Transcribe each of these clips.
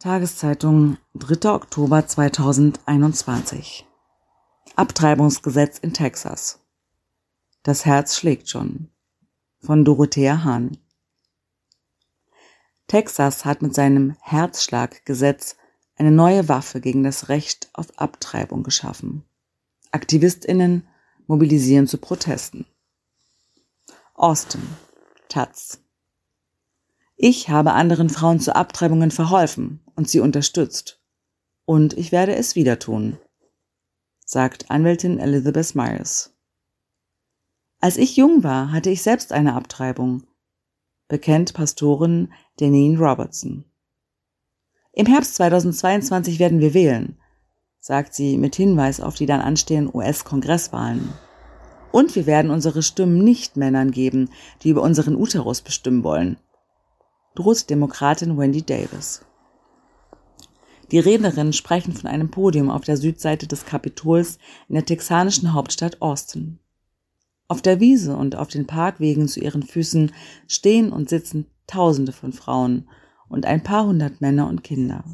Tageszeitung, 3. Oktober 2021. Abtreibungsgesetz in Texas. Das Herz schlägt schon. Von Dorothea Hahn. Texas hat mit seinem Herzschlaggesetz eine neue Waffe gegen das Recht auf Abtreibung geschaffen. Aktivistinnen mobilisieren zu Protesten. Austin. Taz. Ich habe anderen Frauen zu Abtreibungen verholfen und sie unterstützt. Und ich werde es wieder tun, sagt Anwältin Elizabeth Myers. Als ich jung war, hatte ich selbst eine Abtreibung, bekennt Pastorin Deneen Robertson. Im Herbst 2022 werden wir wählen, sagt sie mit Hinweis auf die dann anstehenden US-Kongresswahlen. Und wir werden unsere Stimmen nicht Männern geben, die über unseren Uterus bestimmen wollen, droht Demokratin Wendy Davis. Die Rednerinnen sprechen von einem Podium auf der Südseite des Kapitols in der texanischen Hauptstadt Austin. Auf der Wiese und auf den Parkwegen zu ihren Füßen stehen und sitzen Tausende von Frauen und ein paar hundert Männer und Kinder.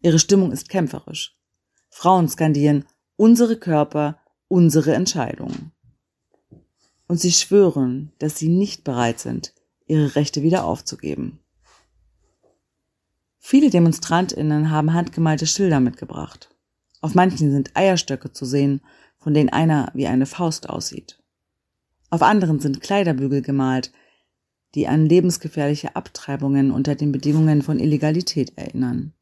Ihre Stimmung ist kämpferisch. Frauen skandieren unsere Körper, unsere Entscheidungen. Und sie schwören, dass sie nicht bereit sind, ihre Rechte wieder aufzugeben. Viele Demonstrantinnen haben handgemalte Schilder mitgebracht. Auf manchen sind Eierstöcke zu sehen, von denen einer wie eine Faust aussieht. Auf anderen sind Kleiderbügel gemalt, die an lebensgefährliche Abtreibungen unter den Bedingungen von Illegalität erinnern.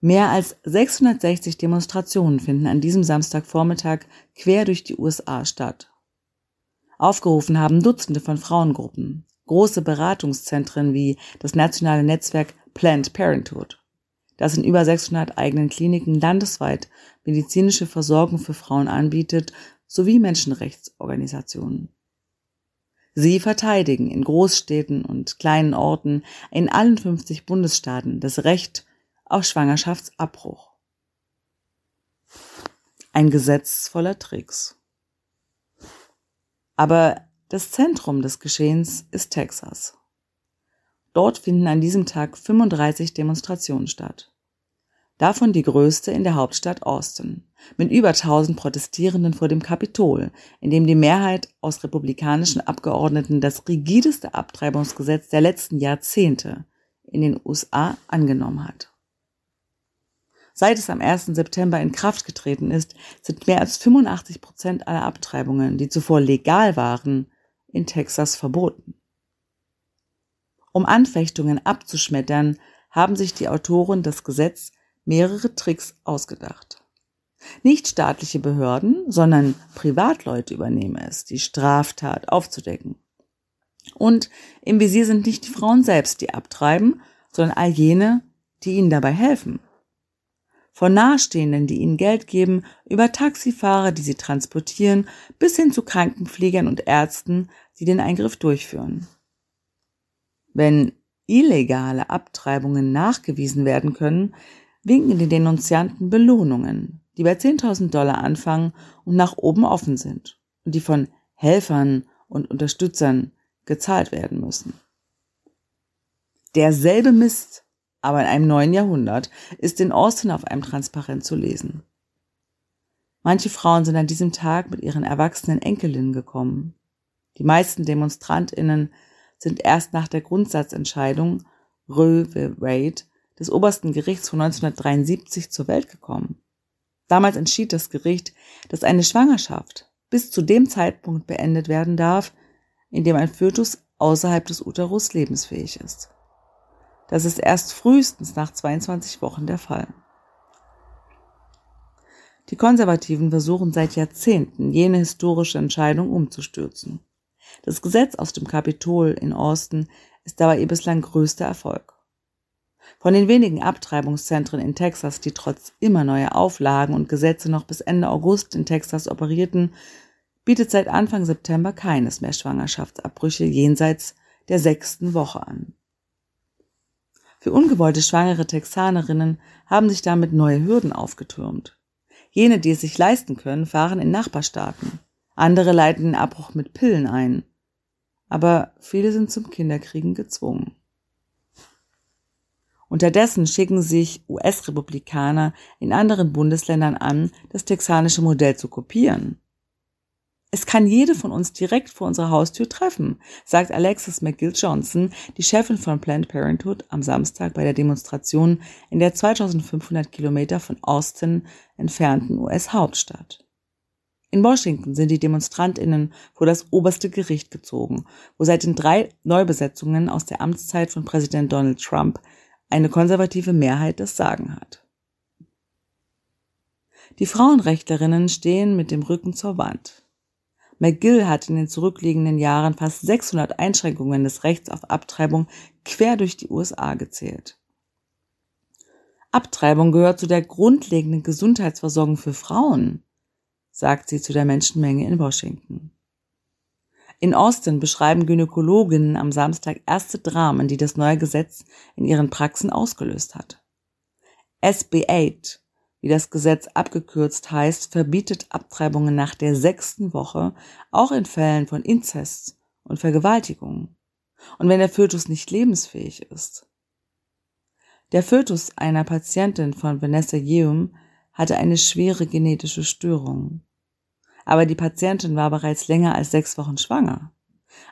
Mehr als 660 Demonstrationen finden an diesem Samstagvormittag quer durch die USA statt. Aufgerufen haben Dutzende von Frauengruppen, große Beratungszentren wie das nationale Netzwerk Planned Parenthood, das in über 600 eigenen Kliniken landesweit medizinische Versorgung für Frauen anbietet, sowie Menschenrechtsorganisationen. Sie verteidigen in Großstädten und kleinen Orten in allen 50 Bundesstaaten das Recht auf Schwangerschaftsabbruch. Ein Gesetz voller Tricks. Aber das Zentrum des Geschehens ist Texas. Dort finden an diesem Tag 35 Demonstrationen statt. Davon die größte in der Hauptstadt Austin, mit über 1000 Protestierenden vor dem Kapitol, in dem die Mehrheit aus republikanischen Abgeordneten das rigideste Abtreibungsgesetz der letzten Jahrzehnte in den USA angenommen hat. Seit es am 1. September in Kraft getreten ist, sind mehr als 85 Prozent aller Abtreibungen, die zuvor legal waren, in Texas verboten. Um Anfechtungen abzuschmettern, haben sich die Autoren das Gesetz mehrere Tricks ausgedacht. Nicht staatliche Behörden, sondern Privatleute übernehmen es, die Straftat aufzudecken. Und im Visier sind nicht die Frauen selbst, die abtreiben, sondern all jene, die ihnen dabei helfen von Nahestehenden, die ihnen Geld geben, über Taxifahrer, die sie transportieren, bis hin zu Krankenpflegern und Ärzten, die den Eingriff durchführen. Wenn illegale Abtreibungen nachgewiesen werden können, winken den Denunzianten Belohnungen, die bei 10.000 Dollar anfangen und nach oben offen sind und die von Helfern und Unterstützern gezahlt werden müssen. Derselbe Mist aber in einem neuen Jahrhundert, ist in Austin auf einem Transparent zu lesen. Manche Frauen sind an diesem Tag mit ihren erwachsenen Enkelinnen gekommen. Die meisten Demonstrantinnen sind erst nach der Grundsatzentscheidung Roe v. Wade des obersten Gerichts von 1973 zur Welt gekommen. Damals entschied das Gericht, dass eine Schwangerschaft bis zu dem Zeitpunkt beendet werden darf, in dem ein Fötus außerhalb des Uterus lebensfähig ist. Das ist erst frühestens nach 22 Wochen der Fall. Die Konservativen versuchen seit Jahrzehnten, jene historische Entscheidung umzustürzen. Das Gesetz aus dem Kapitol in Austin ist dabei ihr bislang größter Erfolg. Von den wenigen Abtreibungszentren in Texas, die trotz immer neuer Auflagen und Gesetze noch bis Ende August in Texas operierten, bietet seit Anfang September keines mehr Schwangerschaftsabbrüche jenseits der sechsten Woche an. Für ungewollte schwangere Texanerinnen haben sich damit neue Hürden aufgetürmt. Jene, die es sich leisten können, fahren in Nachbarstaaten. Andere leiten den Abbruch mit Pillen ein. Aber viele sind zum Kinderkriegen gezwungen. Unterdessen schicken sich US-Republikaner in anderen Bundesländern an, das texanische Modell zu kopieren. Es kann jede von uns direkt vor unserer Haustür treffen, sagt Alexis McGill Johnson, die Chefin von Planned Parenthood, am Samstag bei der Demonstration in der 2500 Kilometer von Austin entfernten US-Hauptstadt. In Washington sind die DemonstrantInnen vor das oberste Gericht gezogen, wo seit den drei Neubesetzungen aus der Amtszeit von Präsident Donald Trump eine konservative Mehrheit das Sagen hat. Die Frauenrechtlerinnen stehen mit dem Rücken zur Wand. McGill hat in den zurückliegenden Jahren fast 600 Einschränkungen des Rechts auf Abtreibung quer durch die USA gezählt. Abtreibung gehört zu der grundlegenden Gesundheitsversorgung für Frauen, sagt sie zu der Menschenmenge in Washington. In Austin beschreiben Gynäkologinnen am Samstag erste Dramen, die das neue Gesetz in ihren Praxen ausgelöst hat. SB 8 wie das Gesetz abgekürzt heißt, verbietet Abtreibungen nach der sechsten Woche, auch in Fällen von Inzest und Vergewaltigung. Und wenn der Fötus nicht lebensfähig ist. Der Fötus einer Patientin von Vanessa Yeum hatte eine schwere genetische Störung. Aber die Patientin war bereits länger als sechs Wochen schwanger.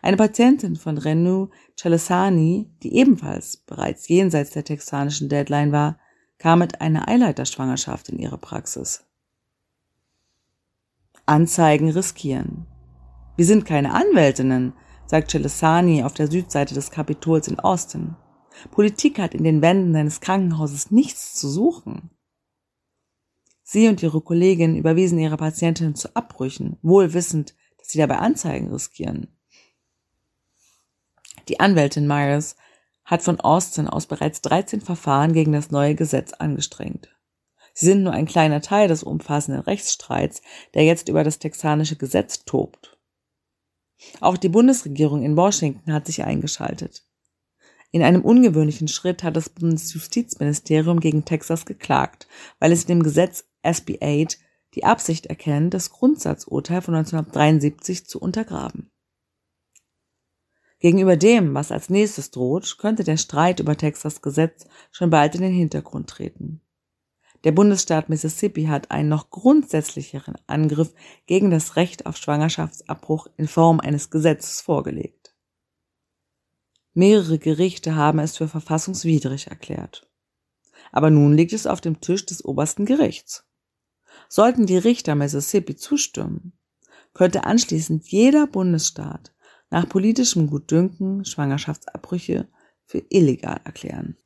Eine Patientin von Renu Chalesani, die ebenfalls bereits jenseits der texanischen Deadline war, kam mit einer Eileiterschwangerschaft in ihre Praxis. Anzeigen riskieren. Wir sind keine Anwältinnen, sagt Celesani auf der Südseite des Kapitols in Austin. Politik hat in den Wänden seines Krankenhauses nichts zu suchen. Sie und ihre Kollegin überwiesen ihre Patientin zu Abbrüchen, wohl wissend, dass sie dabei Anzeigen riskieren. Die Anwältin Myers hat von Austin aus bereits 13 Verfahren gegen das neue Gesetz angestrengt. Sie sind nur ein kleiner Teil des umfassenden Rechtsstreits, der jetzt über das texanische Gesetz tobt. Auch die Bundesregierung in Washington hat sich eingeschaltet. In einem ungewöhnlichen Schritt hat das Bundesjustizministerium gegen Texas geklagt, weil es in dem Gesetz SB 8 die Absicht erkennt, das Grundsatzurteil von 1973 zu untergraben. Gegenüber dem, was als nächstes droht, könnte der Streit über Texas Gesetz schon bald in den Hintergrund treten. Der Bundesstaat Mississippi hat einen noch grundsätzlicheren Angriff gegen das Recht auf Schwangerschaftsabbruch in Form eines Gesetzes vorgelegt. Mehrere Gerichte haben es für verfassungswidrig erklärt. Aber nun liegt es auf dem Tisch des obersten Gerichts. Sollten die Richter Mississippi zustimmen, könnte anschließend jeder Bundesstaat nach politischem Gutdünken Schwangerschaftsabbrüche für illegal erklären